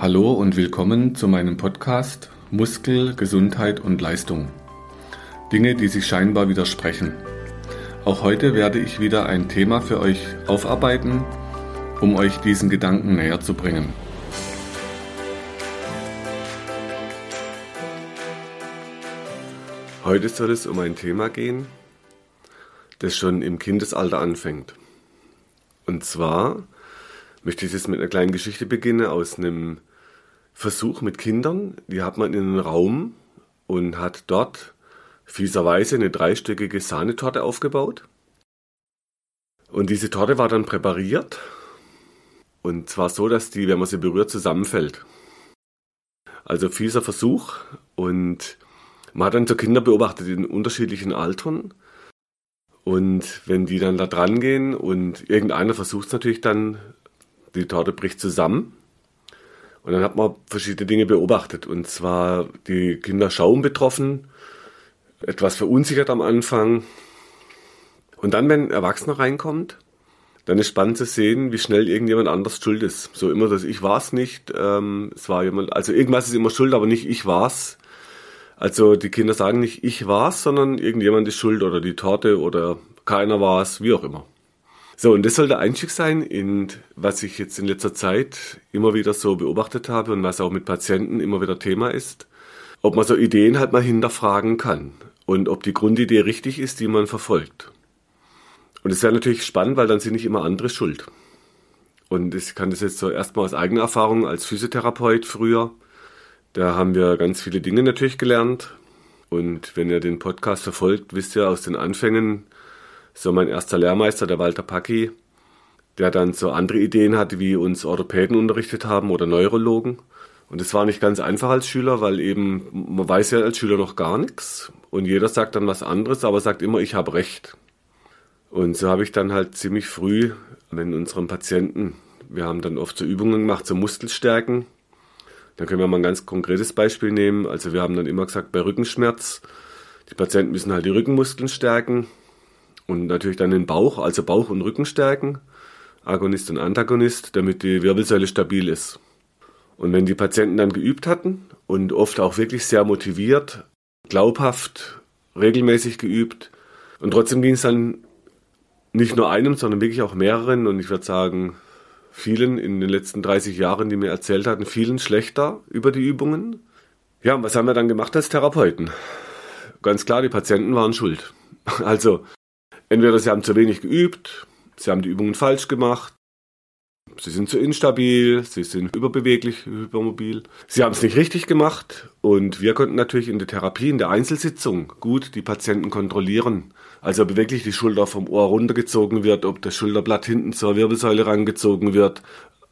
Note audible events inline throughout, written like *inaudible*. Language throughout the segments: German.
Hallo und willkommen zu meinem Podcast Muskel, Gesundheit und Leistung. Dinge, die sich scheinbar widersprechen. Auch heute werde ich wieder ein Thema für euch aufarbeiten, um euch diesen Gedanken näher zu bringen. Heute soll es um ein Thema gehen, das schon im Kindesalter anfängt. Und zwar möchte ich jetzt mit einer kleinen Geschichte beginnen aus einem Versuch mit Kindern. Die hat man in einen Raum und hat dort fieserweise eine dreistöckige Sahnetorte aufgebaut. Und diese Torte war dann präpariert. Und zwar so, dass die, wenn man sie berührt, zusammenfällt. Also fieser Versuch. Und man hat dann so Kinder beobachtet in unterschiedlichen Altern. Und wenn die dann da dran gehen und irgendeiner versucht es natürlich dann, die Torte bricht zusammen und dann hat man verschiedene Dinge beobachtet. Und zwar die Kinder Schaum betroffen, etwas verunsichert am Anfang. Und dann, wenn ein Erwachsener reinkommt, dann ist spannend zu sehen, wie schnell irgendjemand anders schuld ist. So immer das Ich war's nicht, ähm, es war jemand, also irgendwas ist immer schuld, aber nicht ich war's. Also die Kinder sagen nicht ich war's, sondern irgendjemand ist schuld oder die Torte oder keiner war's, wie auch immer. So, und das soll der Einstieg sein in was ich jetzt in letzter Zeit immer wieder so beobachtet habe und was auch mit Patienten immer wieder Thema ist. Ob man so Ideen halt mal hinterfragen kann und ob die Grundidee richtig ist, die man verfolgt. Und es wäre natürlich spannend, weil dann sind nicht immer andere schuld. Und ich kann das jetzt so erstmal aus eigener Erfahrung als Physiotherapeut früher. Da haben wir ganz viele Dinge natürlich gelernt. Und wenn ihr den Podcast verfolgt, wisst ihr aus den Anfängen, so mein erster Lehrmeister, der Walter Packi, der dann so andere Ideen hatte, wie uns Orthopäden unterrichtet haben oder Neurologen. Und es war nicht ganz einfach als Schüler, weil eben man weiß ja als Schüler noch gar nichts und jeder sagt dann was anderes, aber sagt immer, ich habe recht. Und so habe ich dann halt ziemlich früh, wenn unseren Patienten, wir haben dann oft so Übungen gemacht, so Muskelstärken. Da können wir mal ein ganz konkretes Beispiel nehmen. Also wir haben dann immer gesagt, bei Rückenschmerz, die Patienten müssen halt die Rückenmuskeln stärken und natürlich dann den Bauch, also Bauch und Rücken stärken, Agonist und Antagonist, damit die Wirbelsäule stabil ist. Und wenn die Patienten dann geübt hatten und oft auch wirklich sehr motiviert, glaubhaft, regelmäßig geübt, und trotzdem ging es dann nicht nur einem, sondern wirklich auch mehreren und ich würde sagen vielen in den letzten 30 Jahren, die mir erzählt hatten, vielen schlechter über die Übungen. Ja, und was haben wir dann gemacht als Therapeuten? Ganz klar, die Patienten waren schuld. *laughs* Also entweder sie haben zu wenig geübt, sie haben die Übungen falsch gemacht, sie sind zu instabil, sie sind überbeweglich, hypermobil. Sie haben es nicht richtig gemacht und wir konnten natürlich in der Therapie, in der Einzelsitzung gut die Patienten kontrollieren. Also ob wirklich die Schulter vom Ohr runtergezogen wird, ob das Schulterblatt hinten zur Wirbelsäule rangezogen wird,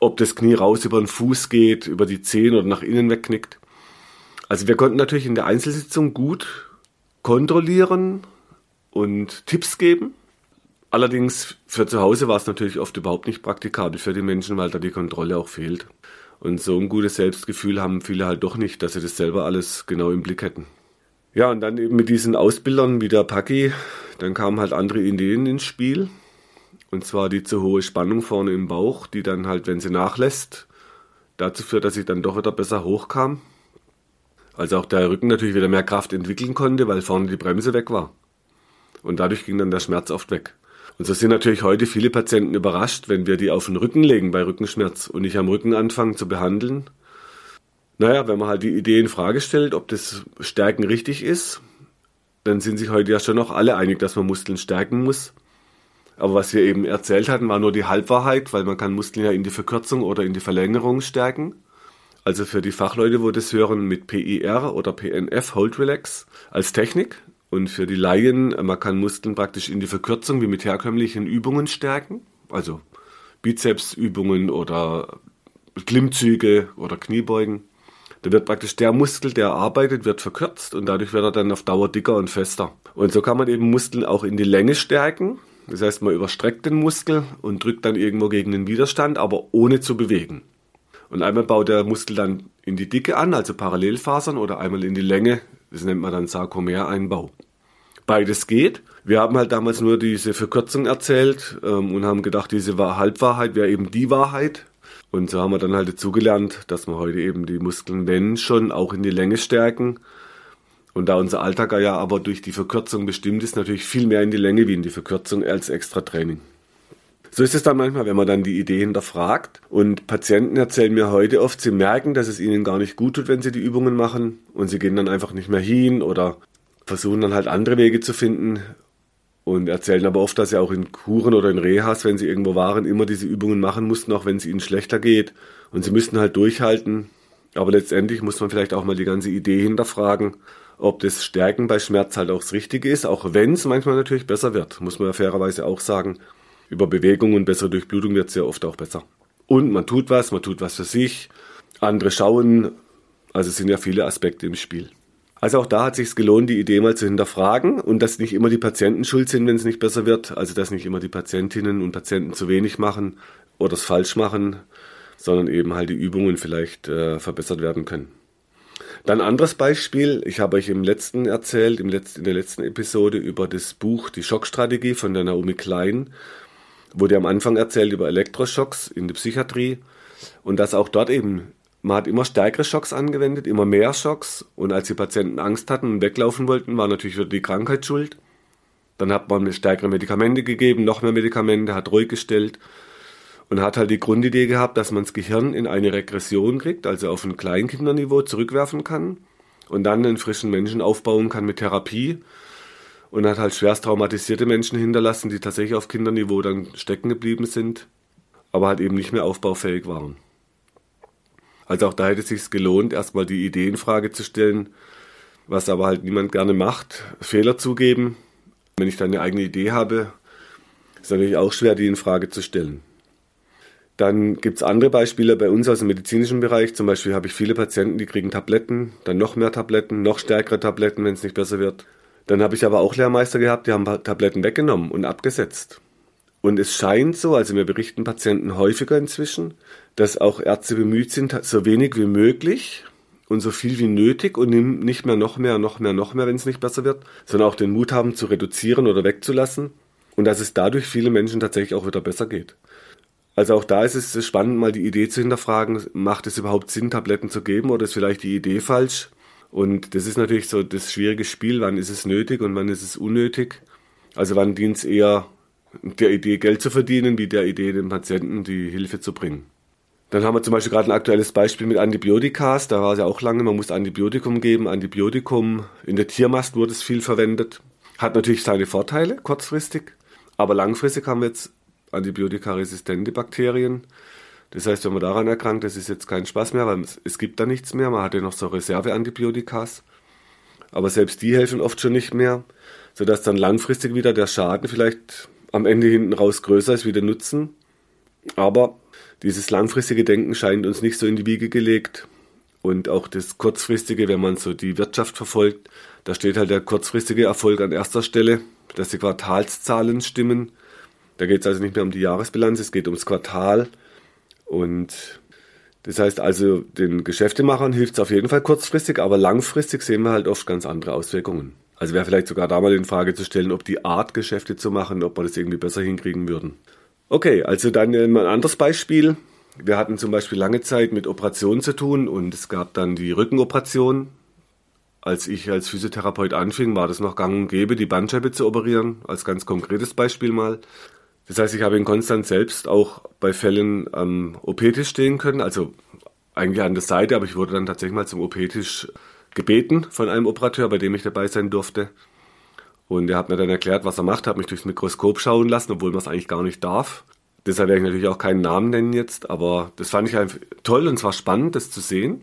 ob das Knie raus über den Fuß geht, über die Zehen oder nach innen wegknickt. Also wir konnten natürlich in der Einzelsitzung gut kontrollieren, und Tipps geben. Allerdings für zu Hause war es natürlich oft überhaupt nicht praktikabel für die Menschen, weil da die Kontrolle auch fehlt. Und so ein gutes Selbstgefühl haben viele halt doch nicht, dass sie das selber alles genau im Blick hätten. Ja, und dann eben mit diesen Ausbildern wie der Paki, dann kamen halt andere Ideen ins Spiel. Und zwar die zu hohe Spannung vorne im Bauch, die dann halt, wenn sie nachlässt, dazu führt, dass ich dann doch wieder besser hochkam. Also auch der Rücken natürlich wieder mehr Kraft entwickeln konnte, weil vorne die Bremse weg war. Und dadurch ging dann der Schmerz oft weg. Und so sind natürlich heute viele Patienten überrascht, wenn wir die auf den Rücken legen bei Rückenschmerz und nicht am Rücken anfangen zu behandeln. Naja, wenn man halt die Idee in Frage stellt, ob das Stärken richtig ist, dann sind sich heute ja schon noch alle einig, dass man Muskeln stärken muss. Aber was wir eben erzählt hatten, war nur die Halbwahrheit, weil man kann Muskeln ja in die Verkürzung oder in die Verlängerung stärken. Also für die Fachleute, wo das hören, mit PIR oder PNF, Hold Relax, als Technik. Und für die Laien, man kann Muskeln praktisch in die Verkürzung wie mit herkömmlichen Übungen stärken. Also Bizepsübungen oder Klimmzüge oder Kniebeugen. Da wird praktisch der Muskel, der arbeitet, wird verkürzt und dadurch wird er dann auf Dauer dicker und fester. Und so kann man eben Muskeln auch in die Länge stärken. Das heißt, man überstreckt den Muskel und drückt dann irgendwo gegen den Widerstand, aber ohne zu bewegen. Und einmal baut der Muskel dann in die Dicke an, also Parallelfasern, oder einmal in die Länge, das nennt man dann Sarkomereinbau. Beides geht. Wir haben halt damals nur diese Verkürzung erzählt ähm, und haben gedacht, diese Halbwahrheit wäre eben die Wahrheit. Und so haben wir dann halt dazugelernt, dass wir heute eben die Muskeln, wenn schon, auch in die Länge stärken. Und da unser Alltag ja aber durch die Verkürzung bestimmt ist, natürlich viel mehr in die Länge wie in die Verkürzung als extra Training. So ist es dann manchmal, wenn man dann die Idee hinterfragt. Und Patienten erzählen mir heute oft, sie merken, dass es ihnen gar nicht gut tut, wenn sie die Übungen machen. Und sie gehen dann einfach nicht mehr hin oder versuchen dann halt andere Wege zu finden. Und erzählen aber oft, dass sie auch in Kuren oder in Rehas, wenn sie irgendwo waren, immer diese Übungen machen mussten, auch wenn es ihnen schlechter geht. Und sie müssten halt durchhalten. Aber letztendlich muss man vielleicht auch mal die ganze Idee hinterfragen, ob das Stärken bei Schmerz halt auch das Richtige ist, auch wenn es manchmal natürlich besser wird, muss man ja fairerweise auch sagen über Bewegung und bessere Durchblutung wird es sehr oft auch besser. Und man tut was, man tut was für sich, andere schauen, also es sind ja viele Aspekte im Spiel. Also auch da hat sich gelohnt, die Idee mal zu hinterfragen und dass nicht immer die Patienten schuld sind, wenn es nicht besser wird, also dass nicht immer die Patientinnen und Patienten zu wenig machen oder es falsch machen, sondern eben halt die Übungen vielleicht äh, verbessert werden können. Dann anderes Beispiel, ich habe euch im letzten erzählt, im letzten, in der letzten Episode über das Buch Die Schockstrategie von der Naomi Klein, wurde am Anfang erzählt über Elektroschocks in der Psychiatrie und dass auch dort eben, man hat immer stärkere Schocks angewendet, immer mehr Schocks und als die Patienten Angst hatten und weglaufen wollten, war natürlich wieder die Krankheit schuld. Dann hat man stärkere Medikamente gegeben, noch mehr Medikamente, hat ruhig gestellt und hat halt die Grundidee gehabt, dass man das Gehirn in eine Regression kriegt, also auf ein Kleinkinderniveau zurückwerfen kann und dann einen frischen Menschen aufbauen kann mit Therapie und hat halt schwerst traumatisierte Menschen hinterlassen, die tatsächlich auf Kinderniveau dann stecken geblieben sind, aber halt eben nicht mehr aufbaufähig waren. Also auch da hätte es sich gelohnt, erstmal die Idee in Frage zu stellen, was aber halt niemand gerne macht, Fehler zugeben. Wenn ich dann eine eigene Idee habe, ist natürlich auch schwer, die in Frage zu stellen. Dann gibt es andere Beispiele bei uns aus dem medizinischen Bereich. Zum Beispiel habe ich viele Patienten, die kriegen Tabletten, dann noch mehr Tabletten, noch stärkere Tabletten, wenn es nicht besser wird. Dann habe ich aber auch Lehrmeister gehabt, die haben Tabletten weggenommen und abgesetzt. Und es scheint so, also mir berichten Patienten häufiger inzwischen, dass auch Ärzte bemüht sind, so wenig wie möglich und so viel wie nötig und nicht mehr noch mehr, noch mehr, noch mehr, wenn es nicht besser wird, sondern auch den Mut haben zu reduzieren oder wegzulassen und dass es dadurch vielen Menschen tatsächlich auch wieder besser geht. Also auch da ist es spannend, mal die Idee zu hinterfragen, macht es überhaupt Sinn, Tabletten zu geben oder ist vielleicht die Idee falsch? Und das ist natürlich so das schwierige Spiel, wann ist es nötig und wann ist es unnötig. Also wann dient es eher der Idee, Geld zu verdienen, wie der Idee, dem Patienten die Hilfe zu bringen. Dann haben wir zum Beispiel gerade ein aktuelles Beispiel mit Antibiotikas. Da war es ja auch lange, man muss Antibiotikum geben. Antibiotikum, in der Tiermast wurde es viel verwendet. Hat natürlich seine Vorteile, kurzfristig. Aber langfristig haben wir jetzt antibiotikaresistente Bakterien. Das heißt, wenn man daran erkrankt, das ist jetzt kein Spaß mehr, weil es gibt da nichts mehr. Man hatte noch so Reserveantibiotikas. Aber selbst die helfen oft schon nicht mehr, sodass dann langfristig wieder der Schaden vielleicht am Ende hinten raus größer ist wie der Nutzen. Aber dieses langfristige Denken scheint uns nicht so in die Wiege gelegt. Und auch das kurzfristige, wenn man so die Wirtschaft verfolgt, da steht halt der kurzfristige Erfolg an erster Stelle, dass die Quartalszahlen stimmen. Da geht es also nicht mehr um die Jahresbilanz, es geht ums Quartal. Und das heißt also, den Geschäftemachern hilft es auf jeden Fall kurzfristig, aber langfristig sehen wir halt oft ganz andere Auswirkungen. Also wäre vielleicht sogar da mal in Frage zu stellen, ob die Art Geschäfte zu machen, ob wir das irgendwie besser hinkriegen würden. Okay, also dann ein anderes Beispiel. Wir hatten zum Beispiel lange Zeit mit Operationen zu tun und es gab dann die Rückenoperation. Als ich als Physiotherapeut anfing, war das noch gang und gäbe, die Bandscheibe zu operieren, als ganz konkretes Beispiel mal. Das heißt, ich habe in Konstanz selbst auch bei Fällen am OP-Tisch stehen können, also eigentlich an der Seite, aber ich wurde dann tatsächlich mal zum OP-Tisch gebeten von einem Operateur, bei dem ich dabei sein durfte. Und er hat mir dann erklärt, was er macht, hat mich durchs Mikroskop schauen lassen, obwohl man es eigentlich gar nicht darf. Deshalb werde ich natürlich auch keinen Namen nennen jetzt, aber das fand ich einfach toll und zwar spannend, das zu sehen.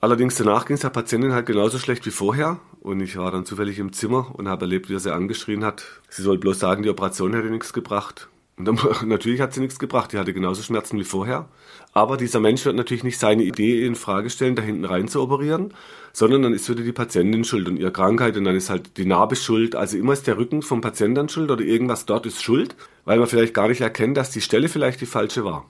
Allerdings danach ging es der Patientin halt genauso schlecht wie vorher und ich war dann zufällig im Zimmer und habe erlebt, wie er sie angeschrien hat. Sie soll bloß sagen, die Operation hätte nichts gebracht. Und *laughs* natürlich hat sie nichts gebracht, die hatte genauso Schmerzen wie vorher. Aber dieser Mensch wird natürlich nicht seine Idee in Frage stellen, da hinten rein zu operieren, sondern dann ist wieder die Patientin schuld und ihre Krankheit und dann ist halt die Narbe schuld. Also immer ist der Rücken vom Patienten schuld oder irgendwas dort ist schuld, weil man vielleicht gar nicht erkennt, dass die Stelle vielleicht die falsche war.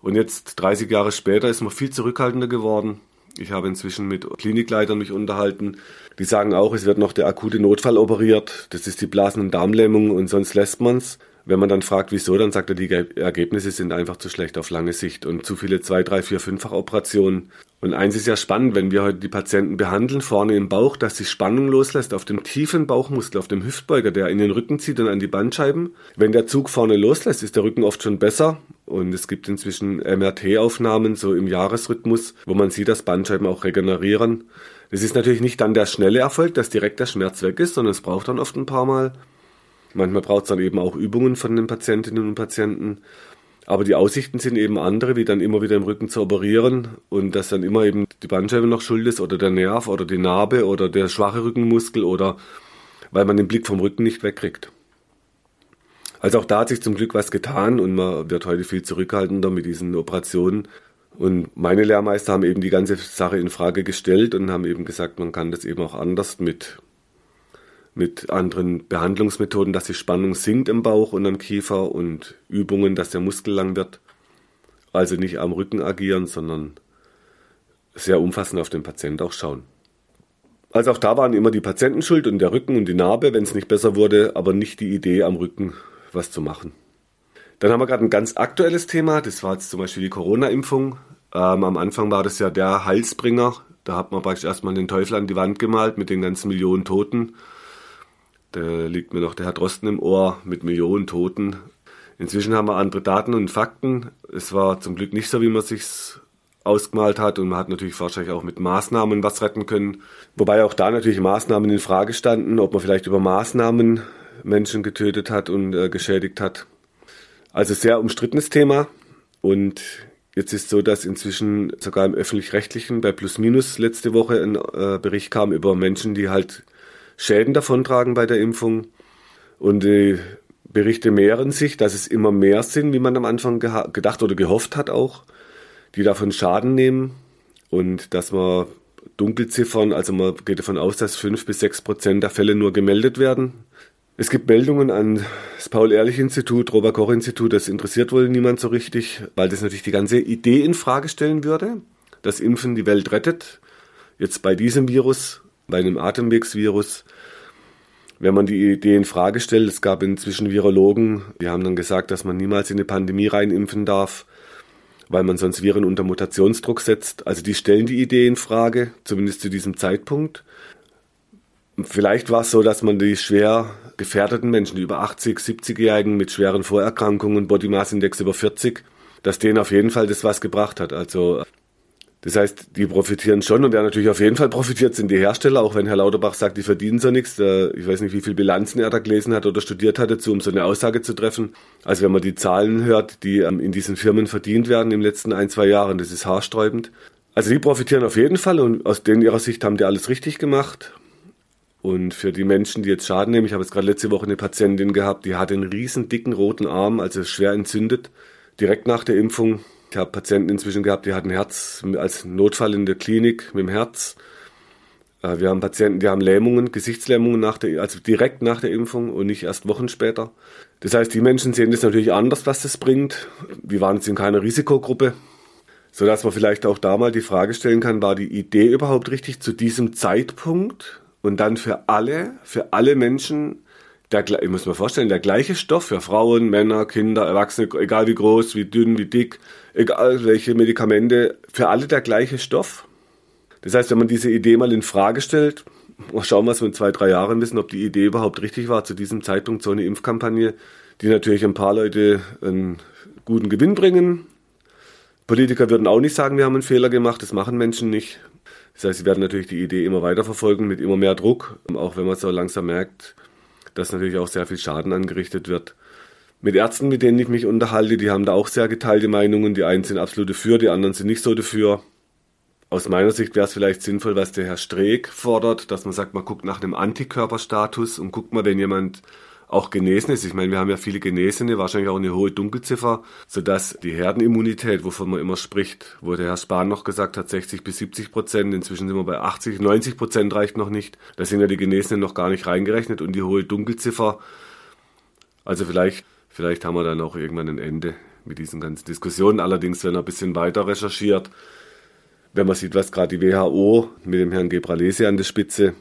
Und jetzt 30 Jahre später ist man viel zurückhaltender geworden. Ich habe inzwischen mit Klinikleitern mich unterhalten. Die sagen auch, es wird noch der akute Notfall operiert. Das ist die Blasen- und Darmlähmung und sonst lässt man's. Wenn man dann fragt, wieso, dann sagt er, die Ergebnisse sind einfach zu schlecht auf lange Sicht und zu viele zwei, drei, vier, fünffach Operationen. Und eins ist ja spannend, wenn wir heute die Patienten behandeln, vorne im Bauch, dass die Spannung loslässt auf dem tiefen Bauchmuskel, auf dem Hüftbeuger, der in den Rücken zieht und an die Bandscheiben. Wenn der Zug vorne loslässt, ist der Rücken oft schon besser. Und es gibt inzwischen MRT-Aufnahmen, so im Jahresrhythmus, wo man sieht, dass Bandscheiben auch regenerieren. Es ist natürlich nicht dann der schnelle Erfolg, dass direkt der Schmerz weg ist, sondern es braucht dann oft ein paar Mal. Manchmal braucht es dann eben auch Übungen von den Patientinnen und Patienten. Aber die Aussichten sind eben andere, wie dann immer wieder im Rücken zu operieren und dass dann immer eben die Bandscheibe noch schuld ist oder der Nerv oder die Narbe oder der schwache Rückenmuskel oder weil man den Blick vom Rücken nicht wegkriegt. Also auch da hat sich zum Glück was getan und man wird heute viel zurückhaltender mit diesen Operationen. Und meine Lehrmeister haben eben die ganze Sache in Frage gestellt und haben eben gesagt, man kann das eben auch anders mit mit anderen Behandlungsmethoden, dass die Spannung sinkt im Bauch und am Kiefer und Übungen, dass der Muskel lang wird. Also nicht am Rücken agieren, sondern sehr umfassend auf den Patienten auch schauen. Also auch da waren immer die Patienten schuld und der Rücken und die Narbe, wenn es nicht besser wurde, aber nicht die Idee am Rücken was zu machen. Dann haben wir gerade ein ganz aktuelles Thema, das war jetzt zum Beispiel die Corona-Impfung. Ähm, am Anfang war das ja der Heilsbringer. Da hat man praktisch erstmal den Teufel an die Wand gemalt mit den ganzen Millionen Toten da liegt mir noch der Herr Drosten im Ohr mit Millionen Toten. Inzwischen haben wir andere Daten und Fakten. Es war zum Glück nicht so, wie man sich's ausgemalt hat und man hat natürlich wahrscheinlich auch mit Maßnahmen was retten können. Wobei auch da natürlich Maßnahmen in Frage standen, ob man vielleicht über Maßnahmen Menschen getötet hat und äh, geschädigt hat. Also sehr umstrittenes Thema und jetzt ist so, dass inzwischen sogar im öffentlich-rechtlichen bei Plus Minus letzte Woche ein äh, Bericht kam über Menschen, die halt Schäden davontragen bei der Impfung. Und die Berichte mehren sich, dass es immer mehr sind, wie man am Anfang gedacht oder gehofft hat auch, die davon Schaden nehmen und dass man Dunkelziffern, also man geht davon aus, dass fünf bis sechs Prozent der Fälle nur gemeldet werden. Es gibt Meldungen an das Paul-Ehrlich-Institut, Robert-Koch-Institut, das interessiert wohl niemand so richtig, weil das natürlich die ganze Idee in Frage stellen würde, dass Impfen die Welt rettet. Jetzt bei diesem Virus bei einem Atemwegsvirus, wenn man die Idee in Frage stellt, es gab inzwischen Virologen, die haben dann gesagt, dass man niemals in eine Pandemie reinimpfen darf, weil man sonst Viren unter Mutationsdruck setzt. Also die stellen die Idee in Frage, zumindest zu diesem Zeitpunkt. Vielleicht war es so, dass man die schwer gefährdeten Menschen, die über 80, 70-Jährigen mit schweren Vorerkrankungen, Body Mass Index über 40, dass denen auf jeden Fall das was gebracht hat. Also das heißt, die profitieren schon und wer natürlich auf jeden Fall profitiert, sind die Hersteller, auch wenn Herr Lauterbach sagt, die verdienen so nichts. Ich weiß nicht, wie viel Bilanzen er da gelesen hat oder studiert hat dazu, um so eine Aussage zu treffen. Also wenn man die Zahlen hört, die ähm, in diesen Firmen verdient werden im letzten ein, zwei Jahren, das ist haarsträubend. Also die profitieren auf jeden Fall und aus denen ihrer Sicht haben die alles richtig gemacht. Und für die Menschen, die jetzt Schaden nehmen, ich habe jetzt gerade letzte Woche eine Patientin gehabt, die hatte einen riesen dicken roten Arm, also schwer entzündet, direkt nach der Impfung. Ich habe Patienten inzwischen gehabt, die hatten Herz als Notfall in der Klinik mit dem Herz. Äh, wir haben Patienten, die haben Lähmungen, Gesichtslähmungen nach der, also direkt nach der Impfung und nicht erst Wochen später. Das heißt, die Menschen sehen das natürlich anders, was das bringt. Die waren jetzt in keiner Risikogruppe, sodass man vielleicht auch da mal die Frage stellen kann, war die Idee überhaupt richtig zu diesem Zeitpunkt und dann für alle, für alle Menschen der, ich muss mir vorstellen, der gleiche Stoff für Frauen, Männer, Kinder, Erwachsene, egal wie groß, wie dünn, wie dick, egal welche Medikamente, für alle der gleiche Stoff. Das heißt, wenn man diese Idee mal in Frage stellt, mal schauen, was wir in zwei, drei Jahren wissen, ob die Idee überhaupt richtig war, zu diesem Zeitpunkt so eine Impfkampagne, die natürlich ein paar Leute einen guten Gewinn bringen. Politiker würden auch nicht sagen, wir haben einen Fehler gemacht, das machen Menschen nicht. Das heißt, sie werden natürlich die Idee immer weiter verfolgen mit immer mehr Druck, auch wenn man so langsam merkt, dass natürlich auch sehr viel Schaden angerichtet wird. Mit Ärzten, mit denen ich mich unterhalte, die haben da auch sehr geteilte Meinungen. Die einen sind absolut dafür, die anderen sind nicht so dafür. Aus meiner Sicht wäre es vielleicht sinnvoll, was der Herr Streeck fordert, dass man sagt, man guckt nach einem Antikörperstatus und guckt mal, wenn jemand auch genesen ist. Ich meine, wir haben ja viele Genesene, wahrscheinlich auch eine hohe Dunkelziffer, sodass die Herdenimmunität, wovon man immer spricht, wo der Herr Spahn noch gesagt hat, 60 bis 70 Prozent, inzwischen sind wir bei 80, 90 Prozent reicht noch nicht. Da sind ja die Genesenen noch gar nicht reingerechnet und die hohe Dunkelziffer. Also vielleicht, vielleicht haben wir dann auch irgendwann ein Ende mit diesen ganzen Diskussionen. Allerdings, wenn er ein bisschen weiter recherchiert, wenn man sieht, was gerade die WHO mit dem Herrn Gebralesi an der Spitze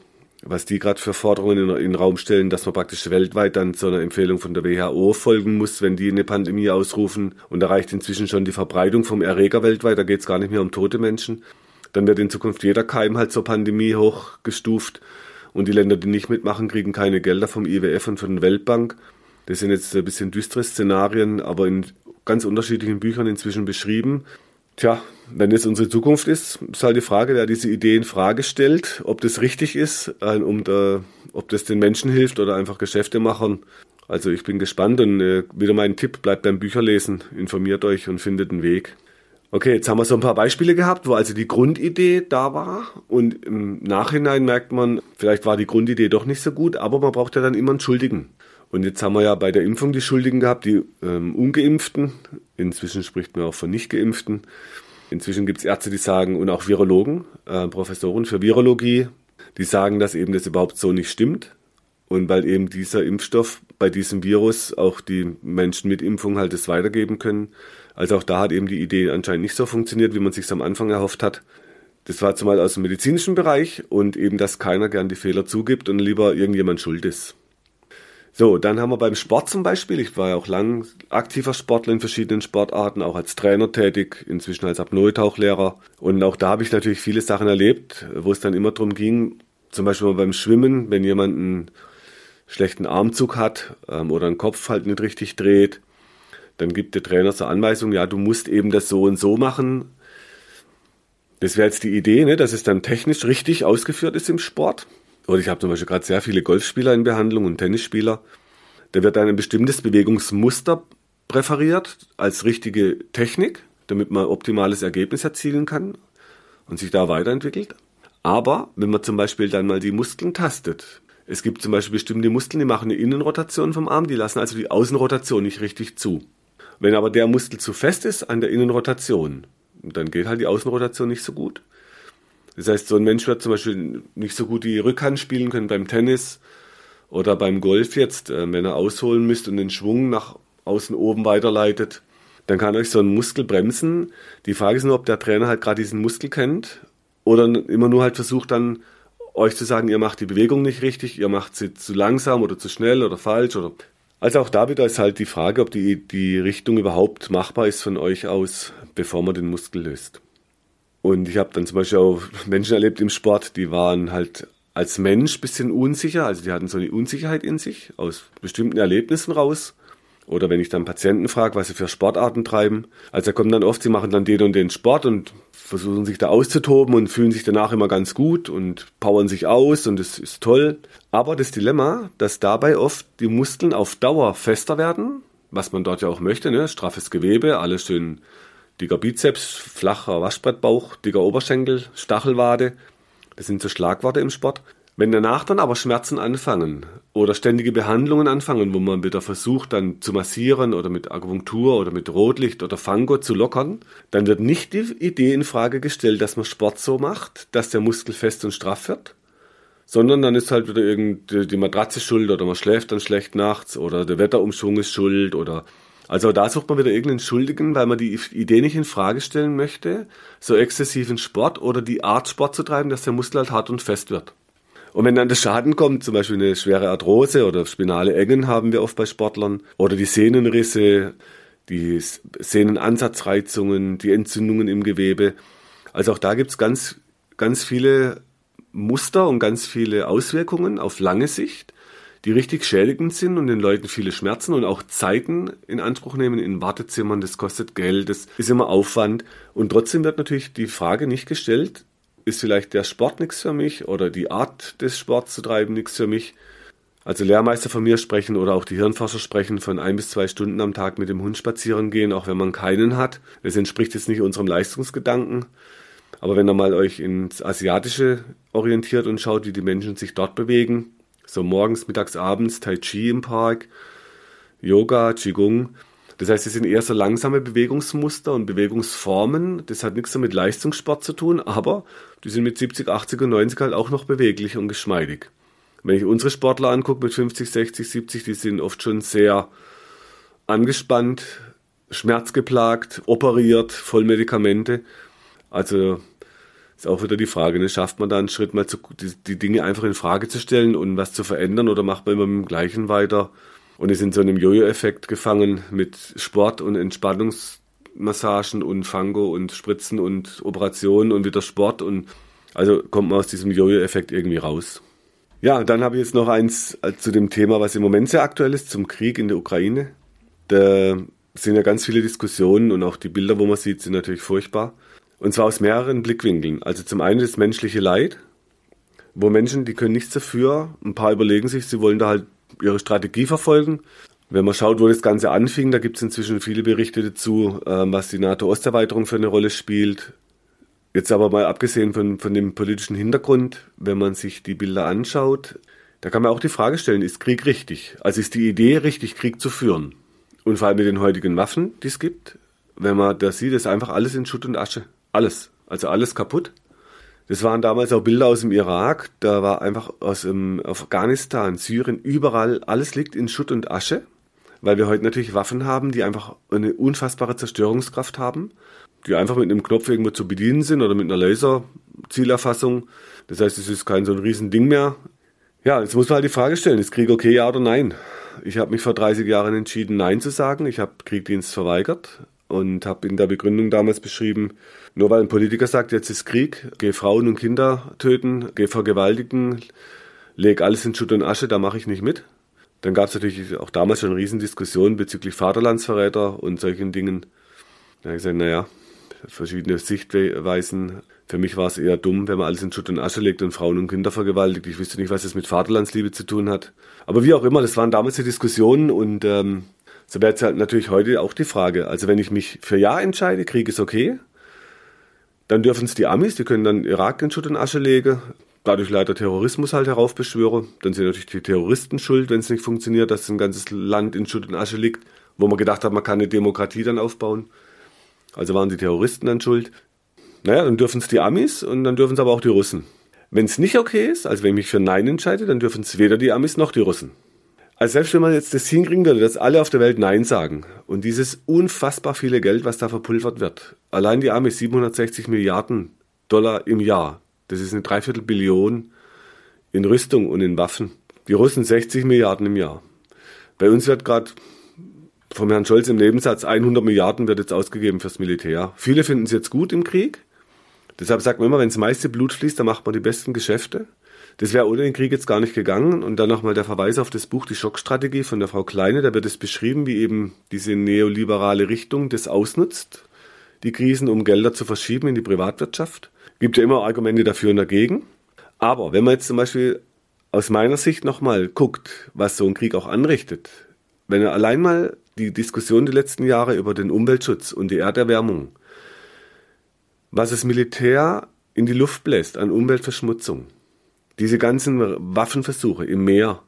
was die gerade für Forderungen in, in, den Raum stellen, dass man praktisch weltweit dann zu einer Empfehlung von der WHO folgen muss, wenn die eine Pandemie ausrufen. Und da reicht inzwischen schon die Verbreitung vom Erreger weltweit, da geht es gar nicht mehr um tote Menschen. Dann wird in Zukunft jeder Keim halt zur Pandemie hochgestuft. Und die Länder, die nicht mitmachen, kriegen keine Gelder vom IWF und von der Weltbank. Das sind jetzt ein bisschen düstere Szenarien, aber in ganz unterschiedlichen Büchern inzwischen beschrieben. Tja, wenn es unsere Zukunft ist, ist halt die Frage, der diese Idee in Frage stellt, ob das richtig ist, um da, ob das den Menschen hilft oder einfach Geschäfte machen. Also ich bin gespannt und äh, wieder mein Tipp, bleibt beim Bücherlesen, informiert euch und findet einen Weg. Okay, jetzt haben wir so ein paar Beispiele gehabt, wo also die Grundidee da war und im Nachhinein merkt man, vielleicht war die Grundidee doch nicht so gut, aber man braucht ja dann immer einen Schuldigen. Und jetzt haben wir ja bei der Impfung die Schuldigen gehabt, die ähm, Ungeimpften. Inzwischen spricht man auch von Nicht-Geimpften. Inzwischen gibt es Ärzte, die sagen, und auch Virologen, äh, Professoren für Virologie, die sagen, dass eben das überhaupt so nicht stimmt. Und weil eben dieser Impfstoff bei diesem Virus auch die Menschen mit Impfung halt es weitergeben können. Also auch da hat eben die Idee anscheinend nicht so funktioniert, wie man sich am Anfang erhofft hat. Das war zumal aus dem medizinischen Bereich und eben, dass keiner gern die Fehler zugibt und lieber irgendjemand schuld ist. So, dann haben wir beim Sport zum Beispiel, ich war ja auch lang aktiver Sportler in verschiedenen Sportarten, auch als Trainer tätig, inzwischen als Apnoe-Tauchlehrer. Und auch da habe ich natürlich viele Sachen erlebt, wo es dann immer darum ging, zum Beispiel beim Schwimmen, wenn jemand einen schlechten Armzug hat ähm, oder einen Kopf halt nicht richtig dreht, dann gibt der Trainer so Anweisungen, ja, du musst eben das so und so machen. Das wäre jetzt die Idee, ne, dass es dann technisch richtig ausgeführt ist im Sport. Oder ich habe zum Beispiel gerade sehr viele Golfspieler in Behandlung und Tennisspieler. Da wird ein bestimmtes Bewegungsmuster präferiert als richtige Technik, damit man optimales Ergebnis erzielen kann und sich da weiterentwickelt. Aber wenn man zum Beispiel dann mal die Muskeln tastet, es gibt zum Beispiel bestimmte Muskeln, die machen eine Innenrotation vom Arm, die lassen also die Außenrotation nicht richtig zu. Wenn aber der Muskel zu fest ist an der Innenrotation, dann geht halt die Außenrotation nicht so gut. Das heißt, so ein Mensch wird zum Beispiel nicht so gut die Rückhand spielen können beim Tennis oder beim Golf jetzt, äh, wenn er ausholen müsste und den Schwung nach außen oben weiterleitet. Dann kann euch so ein Muskel bremsen. Die Frage ist nur, ob der Trainer halt gerade diesen Muskel kennt oder immer nur halt versucht dann euch zu sagen, ihr macht die Bewegung nicht richtig, ihr macht sie zu langsam oder zu schnell oder falsch oder also auch da wieder ist halt die Frage, ob die, die Richtung überhaupt machbar ist von euch aus, bevor man den Muskel löst. Und ich habe dann zum Beispiel auch Menschen erlebt im Sport, die waren halt als Mensch bisschen unsicher, also die hatten so eine Unsicherheit in sich aus bestimmten Erlebnissen raus. Oder wenn ich dann Patienten frage, was sie für Sportarten treiben. Also da kommen dann oft, sie machen dann den und den Sport und versuchen sich da auszutoben und fühlen sich danach immer ganz gut und powern sich aus und es ist toll. Aber das Dilemma, dass dabei oft die Muskeln auf Dauer fester werden, was man dort ja auch möchte, ne? straffes Gewebe, alles schön dicker Bizeps, flacher Waschbrettbauch, dicker Oberschenkel, Stachelwade. Das sind so Schlagworte im Sport. Wenn danach dann aber Schmerzen anfangen oder ständige Behandlungen anfangen, wo man wieder versucht dann zu massieren oder mit Akupunktur oder mit Rotlicht oder Fango zu lockern, dann wird nicht die Idee in Frage gestellt, dass man Sport so macht, dass der Muskel fest und straff wird, sondern dann ist halt wieder irgendwie die Matratze schuld oder man schläft dann schlecht nachts oder der Wetterumschwung ist schuld oder also da sucht man wieder irgendeinen Schuldigen, weil man die Idee nicht in Frage stellen möchte, so exzessiven Sport oder die Art Sport zu treiben, dass der Muskel halt hart und fest wird. Und wenn dann der Schaden kommt, zum Beispiel eine schwere Arthrose oder spinale Engen haben wir oft bei Sportlern, oder die Sehnenrisse, die Sehnenansatzreizungen, die Entzündungen im Gewebe. Also auch da gibt's ganz, ganz viele Muster und ganz viele Auswirkungen auf lange Sicht die richtig schädigend sind und den Leuten viele Schmerzen und auch Zeiten in Anspruch nehmen in Wartezimmern. Das kostet Geld, das ist immer Aufwand. Und trotzdem wird natürlich die Frage nicht gestellt, ist vielleicht der Sport nichts für mich oder die Art des Sports zu treiben nichts für mich. Also Lehrmeister von mir sprechen oder auch die Hirnforscher sprechen von ein bis zwei Stunden am Tag mit dem Hund spazieren gehen, auch wenn man keinen hat. Das entspricht jetzt nicht unserem Leistungsgedanken. Aber wenn ihr mal euch ins Asiatische orientiert und schaut, wie die Menschen sich dort bewegen, so morgens, mittags, abends Tai Chi im Park, Yoga, Qigong. Das heißt, es sind eher so langsame Bewegungsmuster und Bewegungsformen. Das hat nichts mit Leistungssport zu tun, aber die sind mit 70, 80 und 90 halt auch noch beweglich und geschmeidig. Wenn ich unsere Sportler angucke mit 50, 60, 70, die sind oft schon sehr angespannt, schmerzgeplagt, operiert, voll Medikamente. Also Ist auch wieder die Frage, ne? schafft man da einen Schritt mal zu, die, die Dinge einfach in Frage zu stellen und was zu verändern oder macht man immer mit dem Gleichen weiter und ist in so einem Jojo-Effekt gefangen mit Sport und Entspannungsmassagen und Fango und Spritzen und Operationen und wieder Sport und also kommt man aus diesem Jojo-Effekt irgendwie raus. Ja, dann habe ich jetzt noch eins äh, zu dem Thema, was im Moment sehr aktuell ist, zum Krieg in der Ukraine. Da sind ja ganz viele Diskussionen und auch die Bilder, wo man sieht, sind natürlich furchtbar. Und zwar aus mehreren Blickwinkeln. Also zum einen das menschliche Leid, wo Menschen, die können nichts dafür, ein paar überlegen sich, sie wollen da halt ihre Strategie verfolgen. Wenn man schaut, wo das Ganze anfing, da gibt es inzwischen viele Berichte dazu, ähm, was die NATO-Osterweiterung für eine Rolle spielt. Jetzt aber mal abgesehen von, von dem politischen Hintergrund, wenn man sich die Bilder anschaut, da kann man auch die Frage stellen, ist Krieg richtig? Also ist die Idee richtig, Krieg zu führen? Und vor allem mit den heutigen Waffen, die es gibt, wenn man da sieht, ist einfach alles in Schutt und Asche. Alles. Also alles kaputt. Das waren damals auch Bilder aus dem Irak. Da war einfach aus dem Afghanistan, Syrien, überall, alles liegt in Schutt und Asche. Weil wir heute natürlich Waffen haben, die einfach eine unfassbare Zerstörungskraft haben. Die einfach mit einem Knopf irgendwo zu bedienen sind oder mit einer Laserzielerfassung. Das heißt, es ist kein so ein Riesending mehr. Ja, jetzt muss man halt die Frage stellen, ist Krieg okay, ja oder nein? Ich habe mich vor 30 Jahren entschieden, Nein zu sagen. Ich habe Kriegdienst verweigert und habe in der Begründung damals beschrieben, nur weil ein Politiker sagt, jetzt ist Krieg, geh Frauen und Kinder töten, geh vergewaltigen, leg alles in Schutt und Asche, da mache ich nicht mit. Dann gab es natürlich auch damals schon Riesendiskussionen bezüglich Vaterlandsverräter und solchen Dingen. Da habe ich gesagt, naja, verschiedene Sichtweisen. Für mich war es eher dumm, wenn man alles in Schutt und Asche legt und Frauen und Kinder vergewaltigt. Ich wüsste nicht, was das mit Vaterlandsliebe zu tun hat. Aber wie auch immer, das waren damals die Diskussionen und ähm, so wäre jetzt halt natürlich heute auch die Frage. Also wenn ich mich für Ja entscheide, Krieg ist okay, dann dürfen es die Amis, die können dann Irak in Schutt und Asche legen, dadurch leider Terrorismus halt heraufbeschwören. Dann sind natürlich die Terroristen schuld, wenn es nicht funktioniert, dass ein ganzes Land in Schutt und Asche liegt, wo man gedacht hat, man kann eine Demokratie dann aufbauen. Also waren die Terroristen dann schuld. Naja, dann dürfen es die Amis und dann dürfen es aber auch die Russen. Wenn es nicht okay ist, also wenn ich mich für Nein entscheide, dann dürfen es weder die Amis noch die Russen. Also selbst wenn man jetzt das hinkriegen würde, dass alle auf der Welt Nein sagen und dieses unfassbar viele Geld, was da verpulvert wird, allein die Amis 760 Milliarden Dollar im Jahr, das ist eine Dreiviertel Billion in Rüstung und in Waffen. Die Russen 60 Milliarden im Jahr. Bei uns wird gerade vom Herrn Scholz im Nebensatz 100 Milliarden wird jetzt ausgegeben fürs Militär. Viele finden es jetzt gut im Krieg. Deshalb sagt man immer, wenn das meiste Blut fließt, dann macht man die besten Geschäfte. Das wäre ohne den Krieg jetzt gar nicht gegangen. Und dann nochmal der Verweis auf das Buch Die Schockstrategie von der Frau Kleine. Da wird es beschrieben, wie eben diese neoliberale Richtung das ausnutzt, die Krisen, um Gelder zu verschieben in die Privatwirtschaft. Gibt ja immer Argumente dafür und dagegen. Aber wenn man jetzt zum Beispiel aus meiner Sicht nochmal guckt, was so ein Krieg auch anrichtet, wenn er allein mal die Diskussion die letzten Jahre über den Umweltschutz und die Erderwärmung, was das Militär in die Luft bläst an Umweltverschmutzung, diese ganzen Waffenversuche im Meer,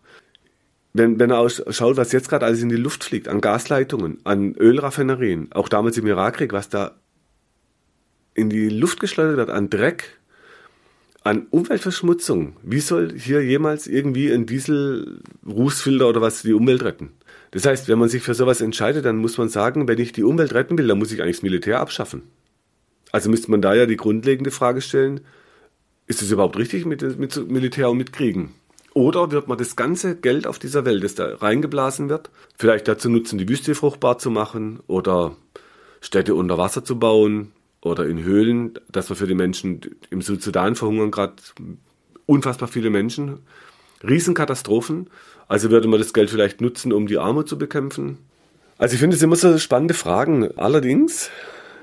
wenn, wenn er schaut, was jetzt gerade alles in die Luft fliegt, an Gasleitungen, an Ölraffinerien, auch damals im Irakkrieg, was da in die Luft geschleudert wird, an Dreck, an Umweltverschmutzung. Wie soll hier jemals irgendwie ein Diesel-Rußfilter oder was die Umwelt retten? Das heißt, wenn man sich für sowas entscheidet, dann muss man sagen, wenn ich die Umwelt retten will, dann muss ich eigentlich das Militär abschaffen. Also müsste man da ja die grundlegende Frage stellen, ist es überhaupt richtig mit, mit Militär und mit Kriegen? Oder wird man das ganze Geld auf dieser Welt, das da reingeblasen wird, vielleicht dazu nutzen, die Wüste fruchtbar zu machen oder Städte unter Wasser zu bauen oder in Höhlen, dass man für die Menschen im Südsudan verhungern gerade unfassbar viele Menschen. Riesenkatastrophen. Also würde man das Geld vielleicht nutzen, um die Armut zu bekämpfen. Also ich finde es immer so spannende Fragen. Allerdings,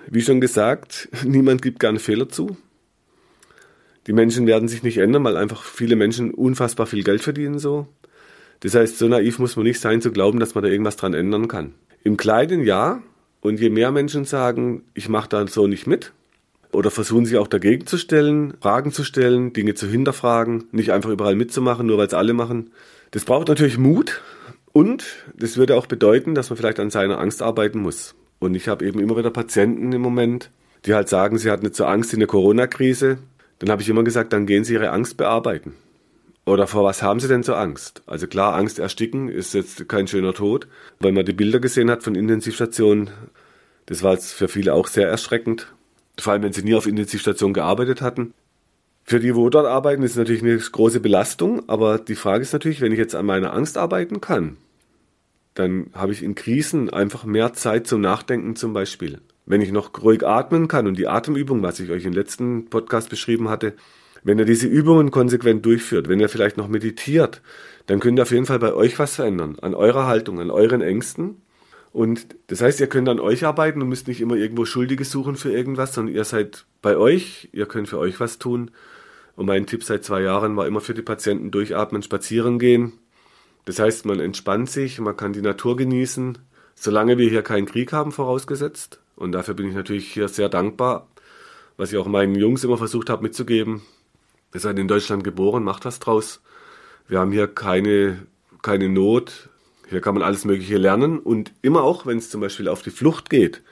wie schon gesagt, *laughs* niemand gibt gerne Fehler zu. Die Menschen werden sich nicht ändern, weil einfach viele Menschen unfassbar viel Geld verdienen so. Das heißt, so naiv muss man nicht sein zu glauben, dass man da irgendwas dran ändern kann. Im Kleinen ja. Und je mehr Menschen sagen, ich mache da so nicht mit, oder versuchen sich auch dagegen zu stellen, Fragen zu stellen, Dinge zu hinterfragen, nicht einfach überall mitzumachen, nur weil es alle machen. Das braucht natürlich Mut und das würde auch bedeuten, dass man vielleicht an seiner Angst arbeiten muss. Und ich habe eben immer wieder Patienten im Moment, die halt sagen, sie hatten nicht so Angst in der Corona-Krise, dann habe ich immer gesagt, dann gehen Sie Ihre Angst bearbeiten. Oder vor was haben Sie denn so Angst? Also klar, Angst ersticken ist jetzt kein schöner Tod, weil man die Bilder gesehen hat von Intensivstationen. Das war jetzt für viele auch sehr erschreckend. vor allem wenn sie nie auf Intensivstation gearbeitet hatten. Für die, wo dort arbeiten, ist natürlich eine große Belastung, aber die Frage ist natürlich, wenn ich jetzt an meiner Angst arbeiten kann, dann habe ich in Krisen einfach mehr Zeit zum Nachdenken zum Beispiel. Wenn ich noch ruhig atmen kann und die Atemübung, was ich euch im letzten Podcast beschrieben hatte, wenn ihr diese Übungen konsequent durchführt, wenn ihr vielleicht noch meditiert, dann könnt ihr auf jeden Fall bei euch was verändern, an eurer Haltung, an euren Ängsten. Und das heißt, ihr könnt an euch arbeiten und müsst nicht immer irgendwo Schuldige suchen für irgendwas, sondern ihr seid bei euch, ihr könnt für euch was tun. Und mein Tipp seit zwei Jahren war immer für die Patienten durchatmen, spazieren gehen. Das heißt, man entspannt sich, man kann die Natur genießen, solange wir hier keinen Krieg haben, vorausgesetzt. Und dafür bin ich natürlich hier sehr dankbar, was ich auch meinen Jungs immer versucht habe mitzugeben. Ihr seid in Deutschland geboren, macht was draus. Wir haben hier keine, keine Not. Hier kann man alles Mögliche lernen. Und immer auch, wenn es zum Beispiel auf die Flucht geht,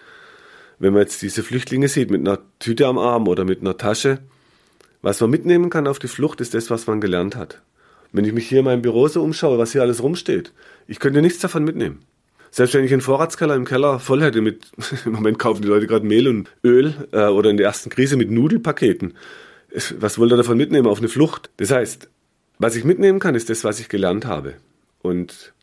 wenn man jetzt diese Flüchtlinge sieht mit einer Tüte am Arm oder mit einer Tasche, was man mitnehmen kann auf die Flucht, ist das, was man gelernt hat. Wenn ich mich hier in meinem Büro so umschaue, was hier alles rumsteht, ich könnte nichts davon mitnehmen. Selbst wenn ich einen Vorratskeller im Keller voll hätte mit, *laughs* im Moment kaufen die Leute gerade Mehl und Öl äh, oder in der ersten Krise mit Nudelpaketen. Was wollt ihr davon mitnehmen auf eine Flucht? Das heißt, was ich mitnehmen kann, ist das, was ich gelernt habe. Und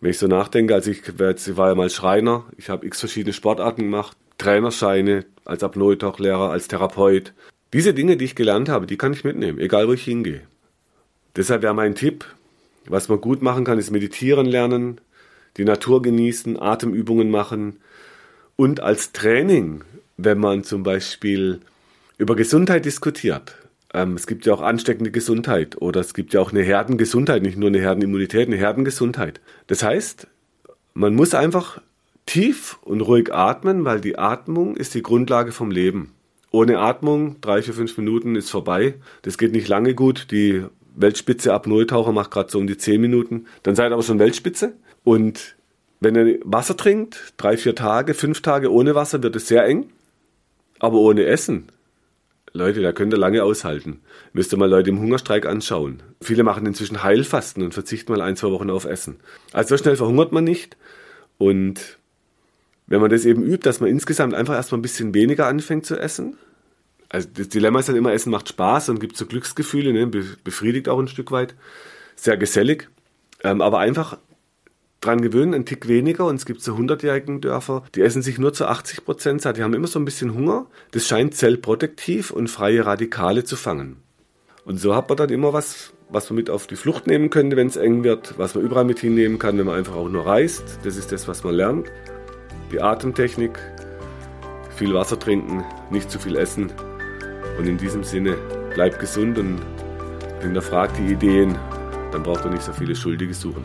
wenn ich so nachdenke, also ich, ich war ja mal Schreiner, ich habe x verschiedene Sportarten gemacht, Trainerscheine, als Apnoe-Lehrer, als Therapeut. Diese Dinge, die ich gelernt habe, die kann ich mitnehmen, egal wo ich hingehe. Deshalb wäre mein Tipp, was man gut machen kann, ist meditieren lernen, die Natur genießen, Atemübungen machen und als Training, wenn man zum Beispiel über Gesundheit diskutiert. Ähm, es gibt ja auch ansteckende Gesundheit oder es gibt ja auch eine Herdengesundheit, nicht nur eine Herdenimmunität, eine Herdengesundheit. Das heißt, man muss einfach tief und ruhig atmen, weil die Atmung ist die Grundlage vom Leben. Ohne Atmung, drei, vier, fünf Minuten ist vorbei. Das geht nicht lange gut. Die Weltspitze ab Nulltaucher macht gerade so um die zehn Minuten. Dann seid ihr aber schon Weltspitze. Und wenn ihr Wasser trinkt, drei, vier Tage, fünf Tage ohne Wasser, wird es sehr eng. Aber ohne Essen, Leute, da könnt ihr lange aushalten. Müsst ihr mal Leute im Hungerstreik anschauen. Viele machen inzwischen Heilfasten und verzichten mal ein, zwei Wochen auf Essen. Also so schnell verhungert man nicht. Und wenn man das eben übt, dass man insgesamt einfach erstmal ein bisschen weniger anfängt zu essen. Also das Dilemma ist dann immer, Essen macht Spaß und gibt so Glücksgefühle, ne? befriedigt auch ein Stück weit. Sehr gesellig. Ähm, aber einfach dran gewöhnen, ein Tick weniger. Und es gibt so 100-jährigen Dörfer, die essen sich nur zu 80 Prozent satt. Die haben immer so ein bisschen Hunger. Das scheint zellprotektiv und freie Radikale zu fangen. Und so hat man dann immer was, was man mit auf die Flucht nehmen könnte, wenn es eng wird, was man überall mit hinnehmen kann, wenn man einfach auch nur reist. Das ist das, was man lernt. Die Atemtechnik, viel Wasser trinken, nicht zu viel essen. Und in diesem Sinne, bleibt gesund und hinterfragt die Ideen, dann braucht ihr nicht so viele Schuldige suchen.